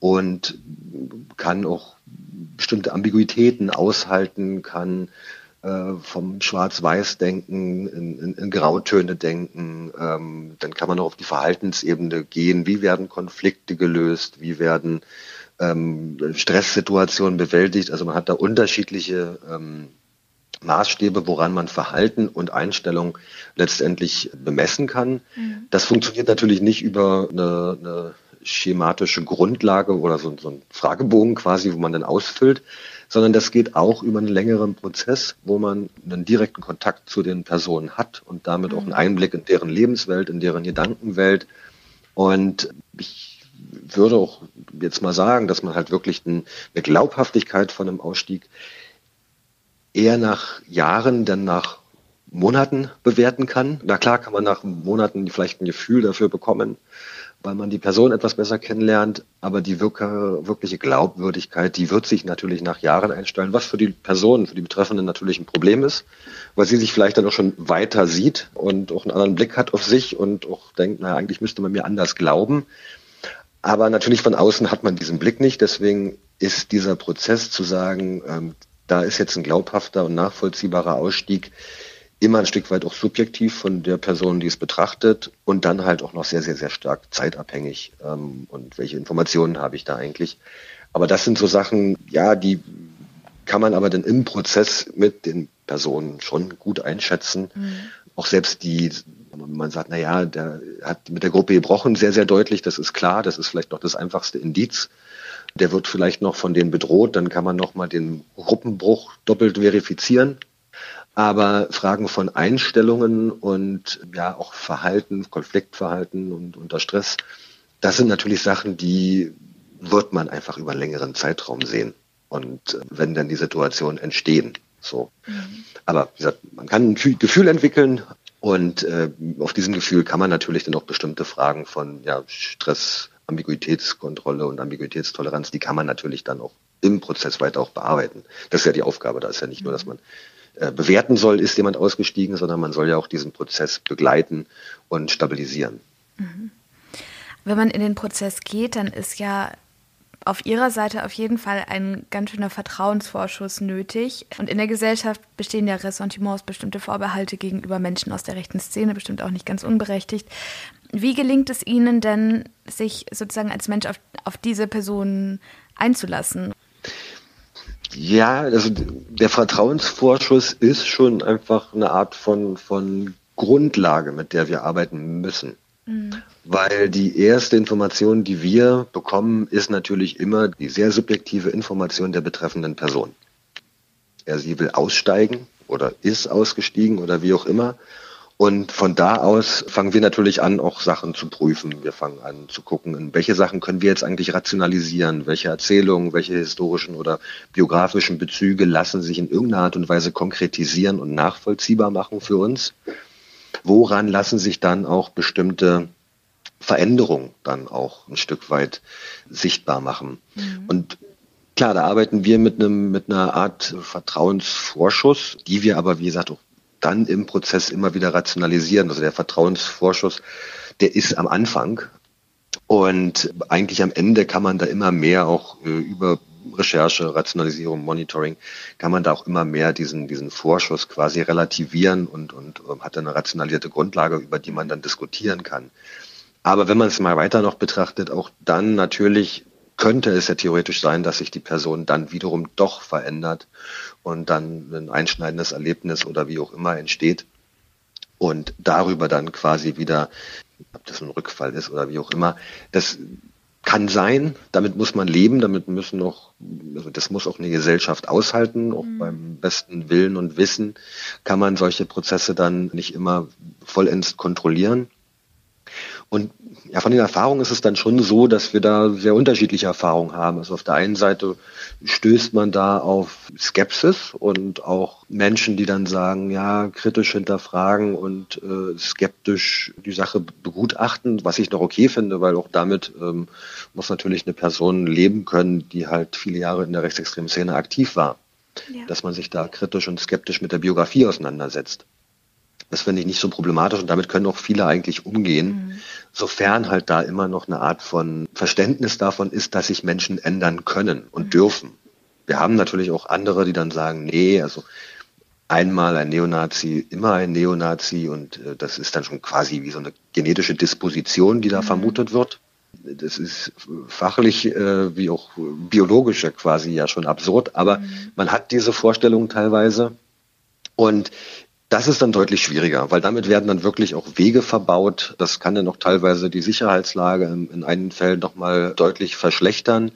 und kann auch bestimmte Ambiguitäten aushalten, kann äh, vom Schwarz-Weiß-Denken in, in, in, Grautöne denken. Ähm, dann kann man auch auf die Verhaltensebene gehen. Wie werden Konflikte gelöst? Wie werden ähm, Stresssituationen bewältigt? Also man hat da unterschiedliche ähm, Maßstäbe, woran man Verhalten und Einstellung letztendlich bemessen kann. Mhm. Das funktioniert natürlich nicht über eine, eine schematische Grundlage oder so, so ein Fragebogen quasi, wo man dann ausfüllt, sondern das geht auch über einen längeren Prozess, wo man einen direkten Kontakt zu den Personen hat und damit auch einen mhm. Einblick in deren Lebenswelt, in deren Gedankenwelt. Und ich würde auch jetzt mal sagen, dass man halt wirklich eine Glaubhaftigkeit von einem Ausstieg eher nach Jahren, denn nach Monaten bewerten kann. Na klar kann man nach Monaten vielleicht ein Gefühl dafür bekommen, weil man die Person etwas besser kennenlernt, aber die wirkliche Glaubwürdigkeit, die wird sich natürlich nach Jahren einstellen, was für die Person, für die Betreffenden natürlich ein Problem ist, weil sie sich vielleicht dann auch schon weiter sieht und auch einen anderen Blick hat auf sich und auch denkt, naja, eigentlich müsste man mir anders glauben. Aber natürlich von außen hat man diesen Blick nicht, deswegen ist dieser Prozess zu sagen, ähm, da ist jetzt ein glaubhafter und nachvollziehbarer Ausstieg, immer ein Stück weit auch subjektiv von der Person, die es betrachtet und dann halt auch noch sehr, sehr, sehr stark zeitabhängig. Ähm, und welche Informationen habe ich da eigentlich? Aber das sind so Sachen, ja, die kann man aber dann im Prozess mit den Personen schon gut einschätzen. Mhm. Auch selbst die, man sagt, na ja, der hat mit der Gruppe gebrochen, sehr, sehr deutlich, das ist klar, das ist vielleicht noch das einfachste Indiz. Der wird vielleicht noch von denen bedroht, dann kann man nochmal den Gruppenbruch doppelt verifizieren. Aber Fragen von Einstellungen und ja auch Verhalten, Konfliktverhalten und unter Stress, das sind natürlich Sachen, die wird man einfach über einen längeren Zeitraum sehen. Und äh, wenn dann die Situationen entstehen. So. Mhm. Aber wie gesagt, man kann ein Gefühl entwickeln und äh, auf diesem Gefühl kann man natürlich dann auch bestimmte Fragen von ja, Stress, Ambiguitätskontrolle und Ambiguitätstoleranz, die kann man natürlich dann auch im Prozess weiter auch bearbeiten. Das ist ja die Aufgabe. Da ist ja nicht nur, dass man äh, bewerten soll, ist jemand ausgestiegen, sondern man soll ja auch diesen Prozess begleiten und stabilisieren. Mhm. Wenn man in den Prozess geht, dann ist ja auf ihrer Seite auf jeden Fall ein ganz schöner Vertrauensvorschuss nötig. Und in der Gesellschaft bestehen ja Ressentiments, bestimmte Vorbehalte gegenüber Menschen aus der rechten Szene, bestimmt auch nicht ganz unberechtigt. Wie gelingt es Ihnen denn, sich sozusagen als Mensch auf, auf diese Person einzulassen? Ja, also der Vertrauensvorschuss ist schon einfach eine Art von, von Grundlage, mit der wir arbeiten müssen. Mhm. Weil die erste Information, die wir bekommen, ist natürlich immer die sehr subjektive Information der betreffenden Person. Er, sie will aussteigen oder ist ausgestiegen oder wie auch immer. Und von da aus fangen wir natürlich an, auch Sachen zu prüfen. Wir fangen an zu gucken, in welche Sachen können wir jetzt eigentlich rationalisieren, welche Erzählungen, welche historischen oder biografischen Bezüge lassen sich in irgendeiner Art und Weise konkretisieren und nachvollziehbar machen für uns woran lassen sich dann auch bestimmte Veränderungen dann auch ein Stück weit sichtbar machen. Mhm. Und klar, da arbeiten wir mit einem, mit einer Art Vertrauensvorschuss, die wir aber, wie gesagt, auch dann im Prozess immer wieder rationalisieren. Also der Vertrauensvorschuss, der ist am Anfang. Und eigentlich am Ende kann man da immer mehr auch äh, über Recherche, Rationalisierung, Monitoring, kann man da auch immer mehr diesen, diesen Vorschuss quasi relativieren und, und ähm, hat eine rationalisierte Grundlage, über die man dann diskutieren kann. Aber wenn man es mal weiter noch betrachtet, auch dann natürlich könnte es ja theoretisch sein, dass sich die Person dann wiederum doch verändert und dann ein einschneidendes Erlebnis oder wie auch immer entsteht und darüber dann quasi wieder, ob das ein Rückfall ist oder wie auch immer, das kann sein, damit muss man leben, damit müssen auch, also das muss auch eine Gesellschaft aushalten, auch mhm. beim besten Willen und Wissen kann man solche Prozesse dann nicht immer vollends kontrollieren. Und ja, von den Erfahrungen ist es dann schon so, dass wir da sehr unterschiedliche Erfahrungen haben. Also auf der einen Seite stößt man da auf Skepsis und auch Menschen, die dann sagen, ja, kritisch hinterfragen und äh, skeptisch die Sache begutachten, was ich noch okay finde, weil auch damit ähm, muss natürlich eine Person leben können, die halt viele Jahre in der rechtsextremen Szene aktiv war. Ja. Dass man sich da kritisch und skeptisch mit der Biografie auseinandersetzt. Das finde ich nicht so problematisch und damit können auch viele eigentlich umgehen, mhm. sofern halt da immer noch eine Art von Verständnis davon ist, dass sich Menschen ändern können und mhm. dürfen. Wir haben natürlich auch andere, die dann sagen, nee, also einmal ein Neonazi, immer ein Neonazi und äh, das ist dann schon quasi wie so eine genetische Disposition, die da mhm. vermutet wird. Das ist fachlich äh, wie auch biologisch ja quasi ja schon absurd, aber mhm. man hat diese Vorstellung teilweise. Und das ist dann deutlich schwieriger, weil damit werden dann wirklich auch Wege verbaut. Das kann dann auch teilweise die Sicherheitslage in, in einigen Fällen nochmal deutlich verschlechtern,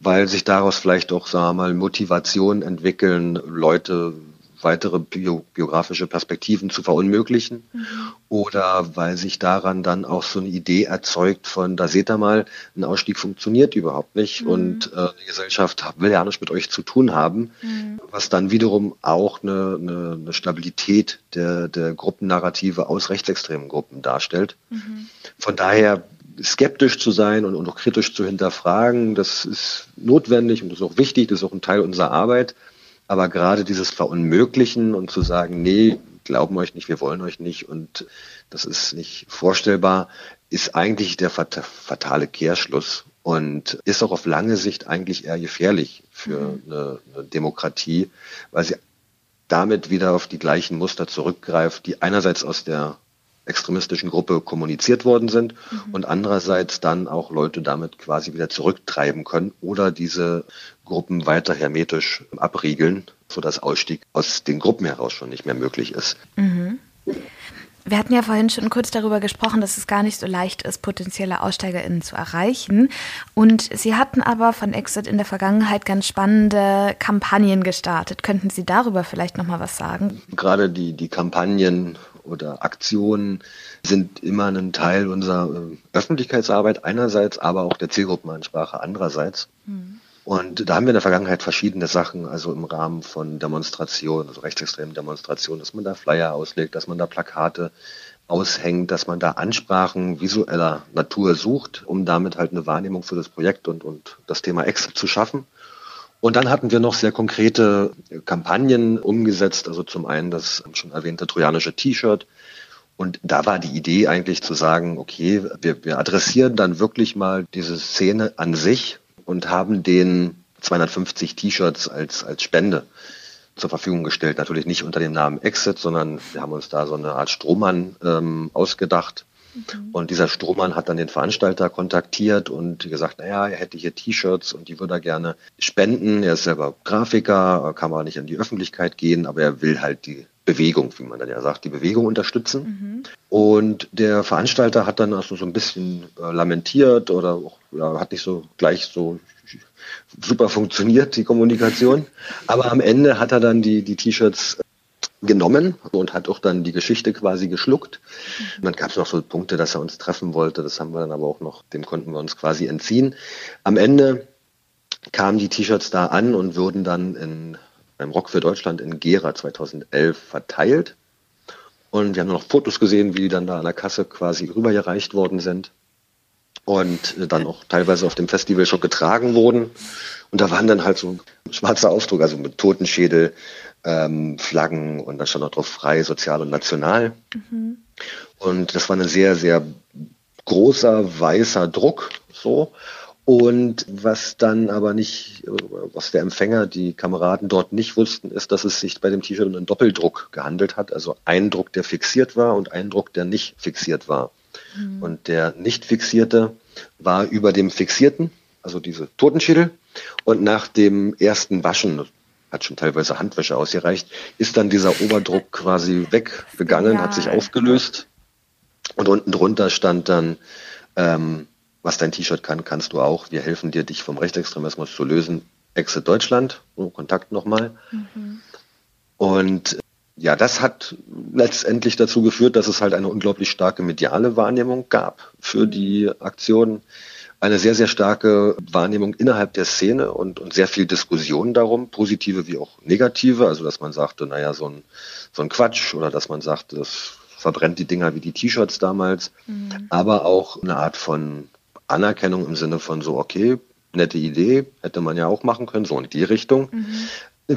weil sich daraus vielleicht auch, sagen wir mal, Motivationen entwickeln, Leute weitere bio, biografische Perspektiven zu verunmöglichen mhm. oder weil sich daran dann auch so eine Idee erzeugt von, da seht ihr mal, ein Ausstieg funktioniert überhaupt nicht mhm. und äh, die Gesellschaft will ja nichts mit euch zu tun haben, mhm. was dann wiederum auch eine, eine, eine Stabilität der, der Gruppennarrative aus rechtsextremen Gruppen darstellt. Mhm. Von daher skeptisch zu sein und, und auch kritisch zu hinterfragen, das ist notwendig und das ist auch wichtig, das ist auch ein Teil unserer Arbeit. Aber gerade dieses Verunmöglichen und zu sagen, nee, glauben euch nicht, wir wollen euch nicht und das ist nicht vorstellbar, ist eigentlich der fatale Kehrschluss und ist auch auf lange Sicht eigentlich eher gefährlich für mhm. eine, eine Demokratie, weil sie damit wieder auf die gleichen Muster zurückgreift, die einerseits aus der extremistischen Gruppe kommuniziert worden sind mhm. und andererseits dann auch Leute damit quasi wieder zurücktreiben können oder diese Gruppen weiter hermetisch abriegeln, sodass Ausstieg aus den Gruppen heraus schon nicht mehr möglich ist. Mhm. Wir hatten ja vorhin schon kurz darüber gesprochen, dass es gar nicht so leicht ist, potenzielle AussteigerInnen zu erreichen. Und Sie hatten aber von Exit in der Vergangenheit ganz spannende Kampagnen gestartet. Könnten Sie darüber vielleicht nochmal was sagen? Gerade die, die Kampagnen oder Aktionen sind immer ein Teil unserer äh, Öffentlichkeitsarbeit einerseits, aber auch der Zielgruppenansprache andererseits. Mhm. Und da haben wir in der Vergangenheit verschiedene Sachen, also im Rahmen von Demonstrationen, also rechtsextremen Demonstrationen, dass man da Flyer auslegt, dass man da Plakate aushängt, dass man da Ansprachen visueller Natur sucht, um damit halt eine Wahrnehmung für das Projekt und, und das Thema Exit zu schaffen. Und dann hatten wir noch sehr konkrete Kampagnen umgesetzt, also zum einen das schon erwähnte trojanische T-Shirt. Und da war die Idee eigentlich zu sagen, okay, wir, wir adressieren dann wirklich mal diese Szene an sich und haben den 250 T-Shirts als, als Spende zur Verfügung gestellt. Natürlich nicht unter dem Namen Exit, sondern wir haben uns da so eine Art Strohmann ähm, ausgedacht. Mhm. Und dieser Strohmann hat dann den Veranstalter kontaktiert und gesagt, naja, er hätte hier T-Shirts und die würde er gerne spenden. Er ist selber Grafiker, kann aber nicht in die Öffentlichkeit gehen, aber er will halt die Bewegung, wie man dann ja sagt, die Bewegung unterstützen. Mhm. Und der Veranstalter hat dann also so ein bisschen äh, lamentiert oder auch, ja, hat nicht so gleich so super funktioniert, die Kommunikation. Aber am Ende hat er dann die, die T-Shirts genommen und hat auch dann die Geschichte quasi geschluckt. Mhm. Dann gab es noch so Punkte, dass er uns treffen wollte. Das haben wir dann aber auch noch, dem konnten wir uns quasi entziehen. Am Ende kamen die T-Shirts da an und wurden dann in beim Rock für Deutschland in Gera 2011 verteilt. Und wir haben noch Fotos gesehen, wie die dann da an der Kasse quasi rübergereicht worden sind. Und dann auch teilweise auf dem Festival schon getragen wurden. Und da waren dann halt so schwarze Aufdruck, also mit Totenschädel, ähm, Flaggen und da stand noch drauf frei, sozial und national. Mhm. Und das war ein sehr, sehr großer weißer Druck so. Und was dann aber nicht, was der Empfänger, die Kameraden dort nicht wussten, ist, dass es sich bei dem T-Shirt um einen Doppeldruck gehandelt hat. Also ein Druck, der fixiert war und ein Druck, der nicht fixiert war. Mhm. Und der nicht fixierte war über dem fixierten, also diese Totenschädel. Und nach dem ersten Waschen, hat schon teilweise Handwäsche ausgereicht, ist dann dieser Oberdruck quasi weggegangen, ja. hat sich aufgelöst. Und unten drunter stand dann ähm, was dein T-Shirt kann, kannst du auch. Wir helfen dir, dich vom Rechtsextremismus zu lösen. Exit Deutschland, oh, Kontakt nochmal. Mhm. Und ja, das hat letztendlich dazu geführt, dass es halt eine unglaublich starke mediale Wahrnehmung gab für die Aktion. Eine sehr, sehr starke Wahrnehmung innerhalb der Szene und, und sehr viel Diskussion darum, positive wie auch negative. Also, dass man sagte, naja, so ein, so ein Quatsch oder dass man sagte, das verbrennt die Dinger wie die T-Shirts damals. Mhm. Aber auch eine Art von Anerkennung im Sinne von so, okay, nette Idee, hätte man ja auch machen können, so in die Richtung. Mhm.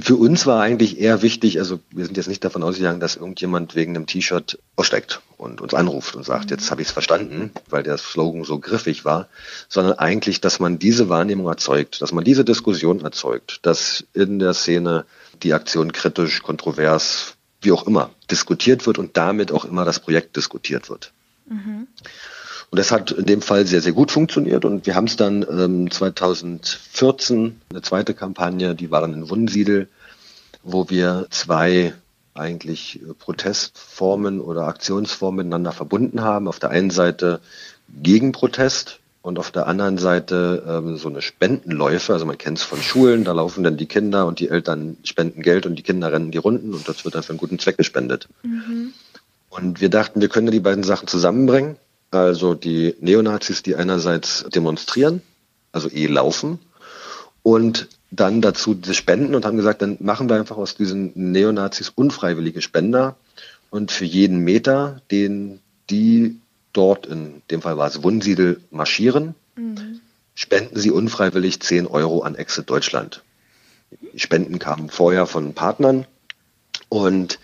Für uns war eigentlich eher wichtig, also wir sind jetzt nicht davon ausgegangen, dass irgendjemand wegen einem T-Shirt aussteigt und uns anruft und sagt, mhm. jetzt habe ich es verstanden, weil der Slogan so griffig war, sondern eigentlich, dass man diese Wahrnehmung erzeugt, dass man diese Diskussion erzeugt, dass in der Szene die Aktion kritisch, kontrovers, wie auch immer, diskutiert wird und damit auch immer das Projekt diskutiert wird. Mhm. Und das hat in dem Fall sehr, sehr gut funktioniert. Und wir haben es dann ähm, 2014, eine zweite Kampagne, die war dann in Wunsiedel, wo wir zwei eigentlich äh, Protestformen oder Aktionsformen miteinander verbunden haben. Auf der einen Seite gegen Protest und auf der anderen Seite ähm, so eine Spendenläufe. Also man kennt es von Schulen, da laufen dann die Kinder und die Eltern spenden Geld und die Kinder rennen die Runden und das wird dann für einen guten Zweck gespendet. Mhm. Und wir dachten, wir können die beiden Sachen zusammenbringen also die Neonazis, die einerseits demonstrieren, also eh laufen, und dann dazu die Spenden und haben gesagt, dann machen wir einfach aus diesen Neonazis unfreiwillige Spender und für jeden Meter, den die dort, in dem Fall war es Wunsiedel, marschieren, mhm. spenden sie unfreiwillig 10 Euro an Exit Deutschland. Die Spenden kamen vorher von Partnern und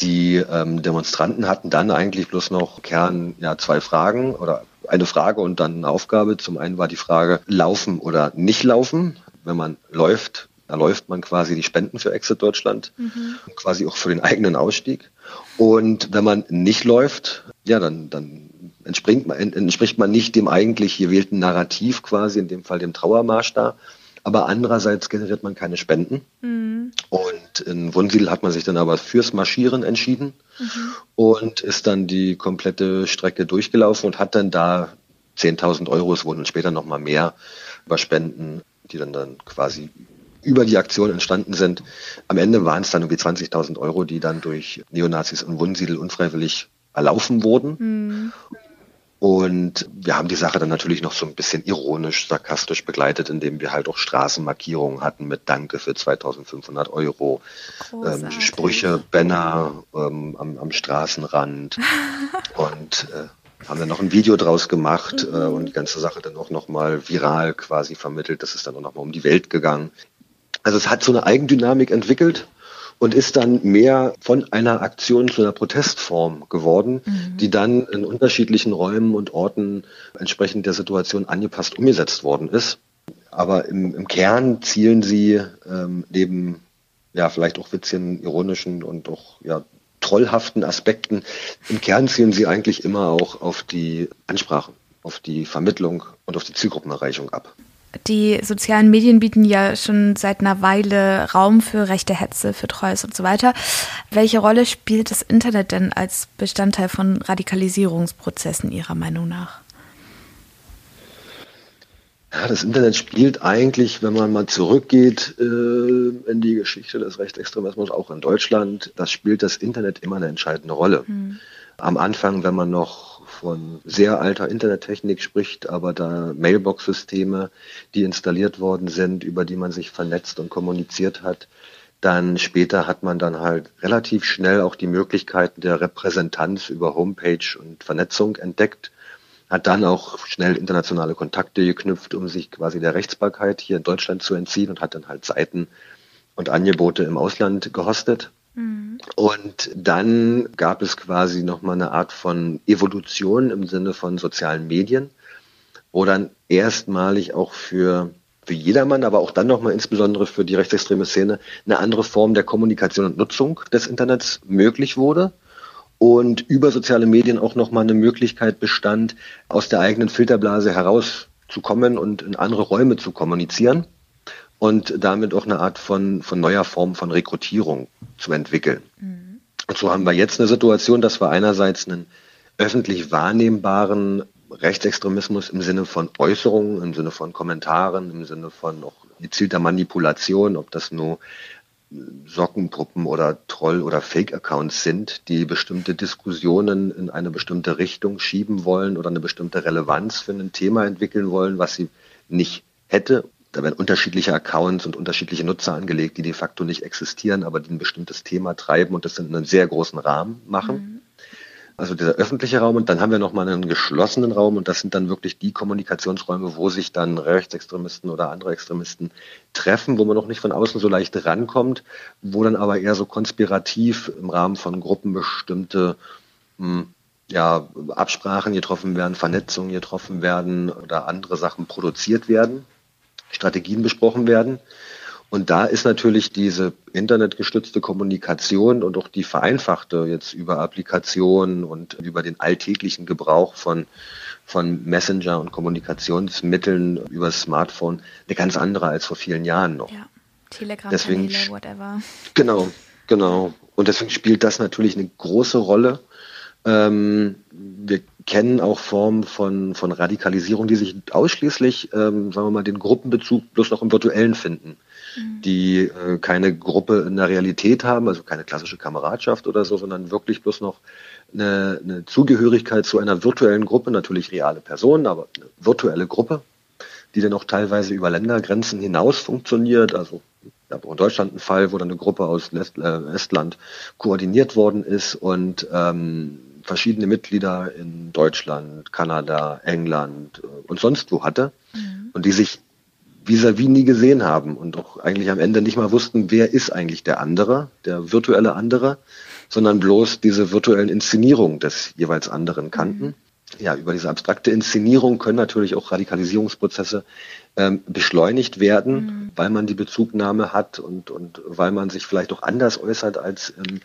die ähm, Demonstranten hatten dann eigentlich bloß noch Kern ja zwei Fragen oder eine Frage und dann eine Aufgabe. Zum einen war die Frage laufen oder nicht laufen. Wenn man läuft, da läuft man quasi die Spenden für Exit Deutschland, mhm. quasi auch für den eigenen Ausstieg. Und wenn man nicht läuft, ja, dann, dann entspringt man, entspricht man nicht dem eigentlich gewählten Narrativ quasi, in dem Fall dem Trauermarsch da. Aber andererseits generiert man keine Spenden. Mhm. Und in Wunsiedel hat man sich dann aber fürs Marschieren entschieden mhm. und ist dann die komplette Strecke durchgelaufen und hat dann da 10.000 Euro, es wurden später nochmal mehr über Spenden, die dann dann quasi über die Aktion entstanden sind. Am Ende waren es dann irgendwie 20.000 Euro, die dann durch Neonazis in Wunsiedel unfreiwillig erlaufen wurden. Mhm. Und wir haben die Sache dann natürlich noch so ein bisschen ironisch, sarkastisch begleitet, indem wir halt auch Straßenmarkierungen hatten mit Danke für 2500 Euro, ähm, Sprüche, Banner ähm, am, am, Straßenrand (laughs) und äh, haben dann noch ein Video draus gemacht mhm. äh, und die ganze Sache dann auch nochmal viral quasi vermittelt. Das ist dann auch nochmal um die Welt gegangen. Also es hat so eine Eigendynamik entwickelt und ist dann mehr von einer Aktion zu einer Protestform geworden, mhm. die dann in unterschiedlichen Räumen und Orten entsprechend der Situation angepasst umgesetzt worden ist. Aber im, im Kern zielen sie ähm, neben ja vielleicht auch witzigen, ironischen und auch ja trollhaften Aspekten, im Kern zielen sie eigentlich immer auch auf die Ansprache, auf die Vermittlung und auf die Zielgruppenerreichung ab. Die sozialen Medien bieten ja schon seit einer Weile Raum für rechte Hetze, für Trolls und so weiter. Welche Rolle spielt das Internet denn als Bestandteil von Radikalisierungsprozessen Ihrer Meinung nach? Ja, das Internet spielt eigentlich, wenn man mal zurückgeht äh, in die Geschichte des Rechtsextremismus, auch in Deutschland, das spielt das Internet immer eine entscheidende Rolle. Mhm. Am Anfang, wenn man noch von sehr alter Internettechnik spricht, aber da Mailbox-Systeme, die installiert worden sind, über die man sich vernetzt und kommuniziert hat, dann später hat man dann halt relativ schnell auch die Möglichkeiten der Repräsentanz über Homepage und Vernetzung entdeckt, hat dann auch schnell internationale Kontakte geknüpft, um sich quasi der Rechtsbarkeit hier in Deutschland zu entziehen und hat dann halt Seiten und Angebote im Ausland gehostet. Mhm. Und dann gab es quasi nochmal eine Art von Evolution im Sinne von sozialen Medien, wo dann erstmalig auch für, für jedermann, aber auch dann nochmal insbesondere für die rechtsextreme Szene eine andere Form der Kommunikation und Nutzung des Internets möglich wurde und über soziale Medien auch nochmal eine Möglichkeit bestand, aus der eigenen Filterblase herauszukommen und in andere Räume zu kommunizieren und damit auch eine Art von, von neuer Form von Rekrutierung zu entwickeln. Mhm. Und so haben wir jetzt eine Situation, dass wir einerseits einen öffentlich wahrnehmbaren Rechtsextremismus im Sinne von Äußerungen, im Sinne von Kommentaren, im Sinne von auch gezielter Manipulation, ob das nur Sockenpuppen oder Troll- oder Fake-Accounts sind, die bestimmte Diskussionen in eine bestimmte Richtung schieben wollen oder eine bestimmte Relevanz für ein Thema entwickeln wollen, was sie nicht hätte da werden unterschiedliche Accounts und unterschiedliche Nutzer angelegt, die de facto nicht existieren, aber die ein bestimmtes Thema treiben und das in einem sehr großen Rahmen machen. Mhm. Also dieser öffentliche Raum und dann haben wir nochmal einen geschlossenen Raum und das sind dann wirklich die Kommunikationsräume, wo sich dann Rechtsextremisten oder andere Extremisten treffen, wo man noch nicht von außen so leicht rankommt, wo dann aber eher so konspirativ im Rahmen von Gruppen bestimmte hm, ja, Absprachen getroffen werden, Vernetzungen getroffen werden oder andere Sachen produziert werden. Strategien besprochen werden. Und da ist natürlich diese internetgestützte Kommunikation und auch die vereinfachte jetzt über Applikationen und über den alltäglichen Gebrauch von, von Messenger und Kommunikationsmitteln über das Smartphone eine ganz andere als vor vielen Jahren noch. Ja, Telegram, deswegen, Kanäle, whatever. Genau, genau. Und deswegen spielt das natürlich eine große Rolle. Ähm, wir kennen auch Formen von, von Radikalisierung, die sich ausschließlich, ähm, sagen wir mal, den Gruppenbezug bloß noch im Virtuellen finden. Mhm. Die äh, keine Gruppe in der Realität haben, also keine klassische Kameradschaft oder so, sondern wirklich bloß noch eine, eine Zugehörigkeit zu einer virtuellen Gruppe, natürlich reale Personen, aber eine virtuelle Gruppe, die dann auch teilweise über Ländergrenzen hinaus funktioniert. Also ja, in Deutschland ein Fall, wo dann eine Gruppe aus äh, Estland koordiniert worden ist und ähm, verschiedene Mitglieder in Deutschland, Kanada, England äh, und sonst wo hatte mhm. und die sich vis-à-vis -vis nie gesehen haben und auch eigentlich am Ende nicht mal wussten, wer ist eigentlich der andere, der virtuelle andere, sondern bloß diese virtuellen Inszenierungen des jeweils anderen kannten. Mhm. Ja, über diese abstrakte Inszenierung können natürlich auch Radikalisierungsprozesse ähm, beschleunigt werden, mhm. weil man die Bezugnahme hat und, und weil man sich vielleicht auch anders äußert als im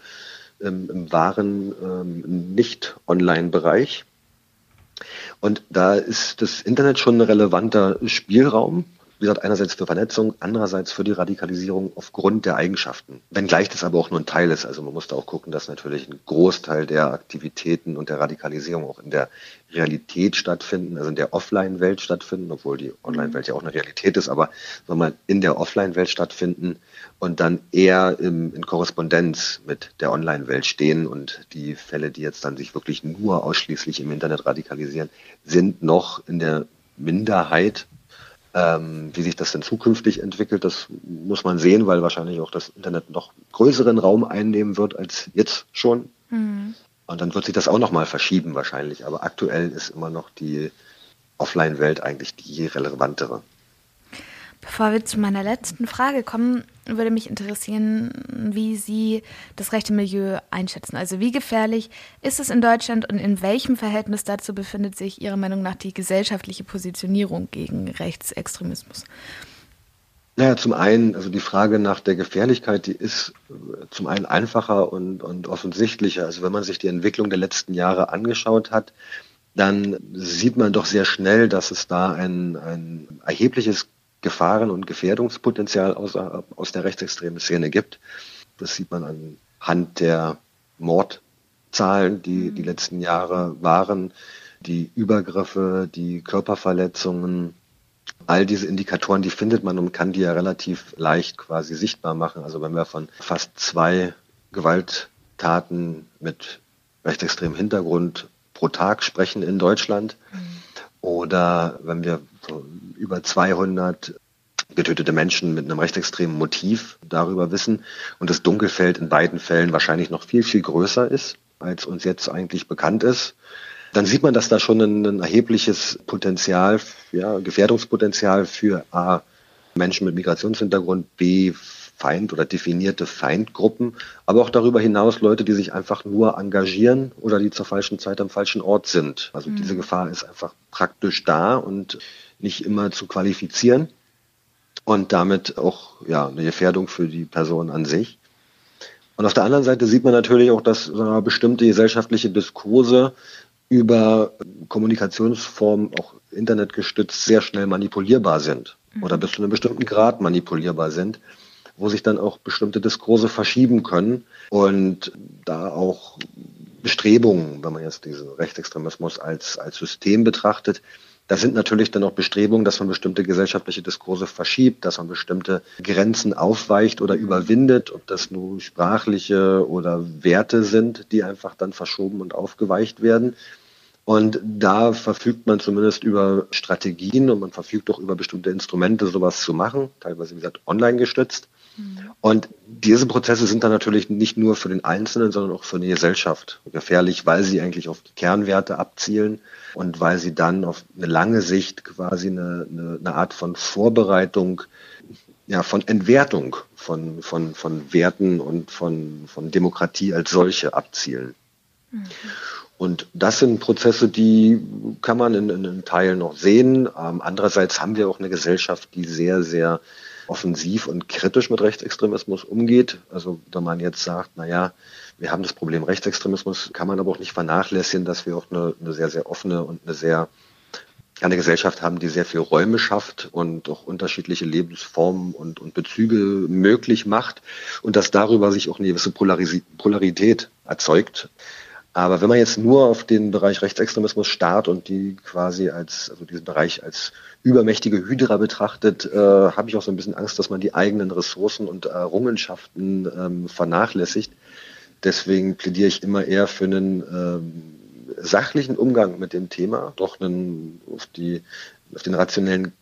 im, im wahren ähm, Nicht-Online-Bereich. Und da ist das Internet schon ein relevanter Spielraum wie gesagt, einerseits für Vernetzung, andererseits für die Radikalisierung aufgrund der Eigenschaften. Wenngleich das aber auch nur ein Teil ist. Also man muss da auch gucken, dass natürlich ein Großteil der Aktivitäten und der Radikalisierung auch in der Realität stattfinden, also in der Offline-Welt stattfinden, obwohl die Online-Welt ja auch eine Realität ist, aber wenn in der Offline-Welt stattfinden und dann eher im, in Korrespondenz mit der Online-Welt stehen und die Fälle, die jetzt dann sich wirklich nur ausschließlich im Internet radikalisieren, sind noch in der Minderheit ähm, wie sich das denn zukünftig entwickelt, das muss man sehen, weil wahrscheinlich auch das Internet noch größeren Raum einnehmen wird als jetzt schon. Mhm. Und dann wird sich das auch nochmal verschieben wahrscheinlich. Aber aktuell ist immer noch die Offline-Welt eigentlich die relevantere. Bevor wir zu meiner letzten Frage kommen, würde mich interessieren, wie Sie das rechte Milieu einschätzen. Also wie gefährlich ist es in Deutschland und in welchem Verhältnis dazu befindet sich Ihrer Meinung nach die gesellschaftliche Positionierung gegen Rechtsextremismus? Naja, zum einen, also die Frage nach der Gefährlichkeit, die ist äh, zum einen einfacher und, und offensichtlicher. Also wenn man sich die Entwicklung der letzten Jahre angeschaut hat, dann sieht man doch sehr schnell, dass es da ein, ein erhebliches Gefahren- und Gefährdungspotenzial aus, aus der rechtsextremen Szene gibt. Das sieht man anhand der Mordzahlen, die mhm. die letzten Jahre waren, die Übergriffe, die Körperverletzungen, all diese Indikatoren, die findet man und kann die ja relativ leicht quasi sichtbar machen. Also wenn wir von fast zwei Gewalttaten mit rechtsextremem Hintergrund pro Tag sprechen in Deutschland, mhm. oder wenn wir über 200 getötete Menschen mit einem rechtsextremen Motiv darüber wissen und das Dunkelfeld in beiden Fällen wahrscheinlich noch viel, viel größer ist, als uns jetzt eigentlich bekannt ist, dann sieht man, dass da schon ein, ein erhebliches Potenzial, ja, Gefährdungspotenzial für A, Menschen mit Migrationshintergrund, B, Feind oder definierte Feindgruppen, aber auch darüber hinaus Leute, die sich einfach nur engagieren oder die zur falschen Zeit am falschen Ort sind. Also mhm. diese Gefahr ist einfach praktisch da und nicht immer zu qualifizieren und damit auch ja, eine Gefährdung für die Person an sich. Und auf der anderen Seite sieht man natürlich auch, dass so bestimmte gesellschaftliche Diskurse über Kommunikationsformen, auch internetgestützt, sehr schnell manipulierbar sind mhm. oder bis zu einem bestimmten Grad manipulierbar sind, wo sich dann auch bestimmte Diskurse verschieben können und da auch Bestrebungen, wenn man jetzt diesen Rechtsextremismus als, als System betrachtet, da sind natürlich dann auch Bestrebungen, dass man bestimmte gesellschaftliche Diskurse verschiebt, dass man bestimmte Grenzen aufweicht oder überwindet, ob das nur sprachliche oder Werte sind, die einfach dann verschoben und aufgeweicht werden. Und da verfügt man zumindest über Strategien und man verfügt auch über bestimmte Instrumente, sowas zu machen, teilweise, wie gesagt, online gestützt. Und diese Prozesse sind dann natürlich nicht nur für den Einzelnen, sondern auch für die Gesellschaft gefährlich, weil sie eigentlich auf die Kernwerte abzielen und weil sie dann auf eine lange Sicht quasi eine, eine, eine Art von Vorbereitung, ja, von Entwertung von, von, von Werten und von, von Demokratie als solche abzielen. Mhm. Und das sind Prozesse, die kann man in, in Teilen noch sehen. Ähm, andererseits haben wir auch eine Gesellschaft, die sehr, sehr offensiv und kritisch mit Rechtsextremismus umgeht. Also wenn man jetzt sagt, na ja, wir haben das Problem Rechtsextremismus, kann man aber auch nicht vernachlässigen, dass wir auch eine, eine sehr, sehr offene und eine sehr eine Gesellschaft haben, die sehr viel Räume schafft und auch unterschiedliche Lebensformen und, und Bezüge möglich macht und dass darüber sich auch eine gewisse Polaris Polarität erzeugt. Aber wenn man jetzt nur auf den Bereich Rechtsextremismus starrt und die quasi als, also diesen Bereich als übermächtige Hydra betrachtet, äh, habe ich auch so ein bisschen Angst, dass man die eigenen Ressourcen und Errungenschaften ähm, vernachlässigt. Deswegen plädiere ich immer eher für einen ähm, sachlichen Umgang mit dem Thema, doch einen auf, die, auf den rationellen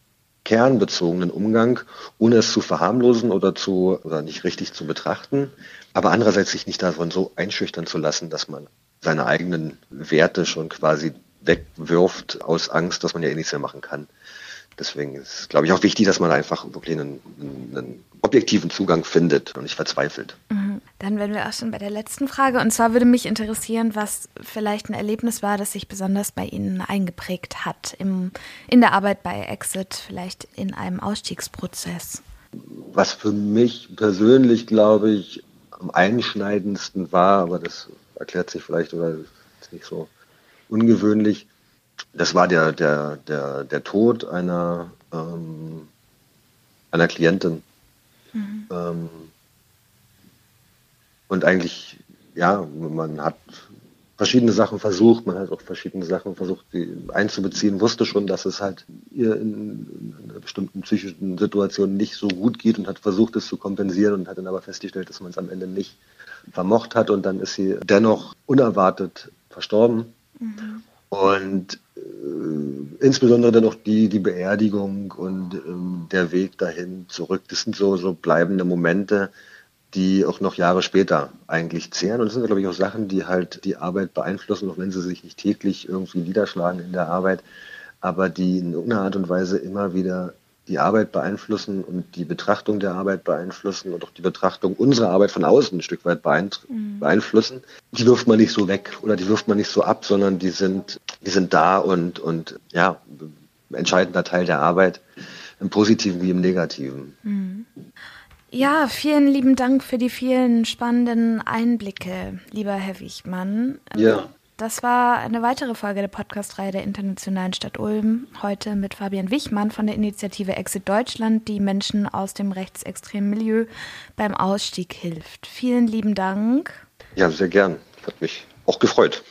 kernbezogenen Umgang, ohne es zu verharmlosen oder zu oder nicht richtig zu betrachten, aber andererseits sich nicht davon so einschüchtern zu lassen, dass man seine eigenen Werte schon quasi wegwirft aus Angst, dass man ja eh nichts mehr machen kann. Deswegen ist es, glaube ich, auch wichtig, dass man einfach wirklich einen, einen objektiven Zugang findet und nicht verzweifelt. Mhm. Dann werden wir auch schon bei der letzten Frage. Und zwar würde mich interessieren, was vielleicht ein Erlebnis war, das sich besonders bei Ihnen eingeprägt hat im, in der Arbeit bei Exit, vielleicht in einem Ausstiegsprozess. Was für mich persönlich, glaube ich, am einschneidendsten war, aber das erklärt sich vielleicht oder ist nicht so ungewöhnlich. Das war der, der, der, der Tod einer ähm, einer Klientin. Mhm. Ähm, und eigentlich, ja, man hat verschiedene Sachen versucht, man hat auch verschiedene Sachen versucht die einzubeziehen, wusste schon, dass es halt ihr in, in einer bestimmten psychischen Situation nicht so gut geht und hat versucht, es zu kompensieren und hat dann aber festgestellt, dass man es am Ende nicht vermocht hat und dann ist sie dennoch unerwartet verstorben. Mhm. Und äh, insbesondere dann auch die, die Beerdigung und ähm, der Weg dahin zurück, das sind so, so bleibende Momente, die auch noch Jahre später eigentlich zehren. Und das sind, glaube ich, auch Sachen, die halt die Arbeit beeinflussen, auch wenn sie sich nicht täglich irgendwie niederschlagen in der Arbeit, aber die in irgendeiner Art und Weise immer wieder die Arbeit beeinflussen und die Betrachtung der Arbeit beeinflussen und auch die Betrachtung unserer Arbeit von außen ein Stück weit mhm. beeinflussen. Die wirft man nicht so weg oder die wirft man nicht so ab, sondern die sind, die sind da und, und ja, entscheidender Teil der Arbeit, im Positiven wie im Negativen. Mhm. Ja, vielen lieben Dank für die vielen spannenden Einblicke, lieber Herr Wichmann. Ja. Das war eine weitere Folge der Podcast-Reihe der Internationalen Stadt Ulm. Heute mit Fabian Wichmann von der Initiative Exit Deutschland, die Menschen aus dem rechtsextremen Milieu beim Ausstieg hilft. Vielen lieben Dank. Ja, sehr gern. Hat mich auch gefreut.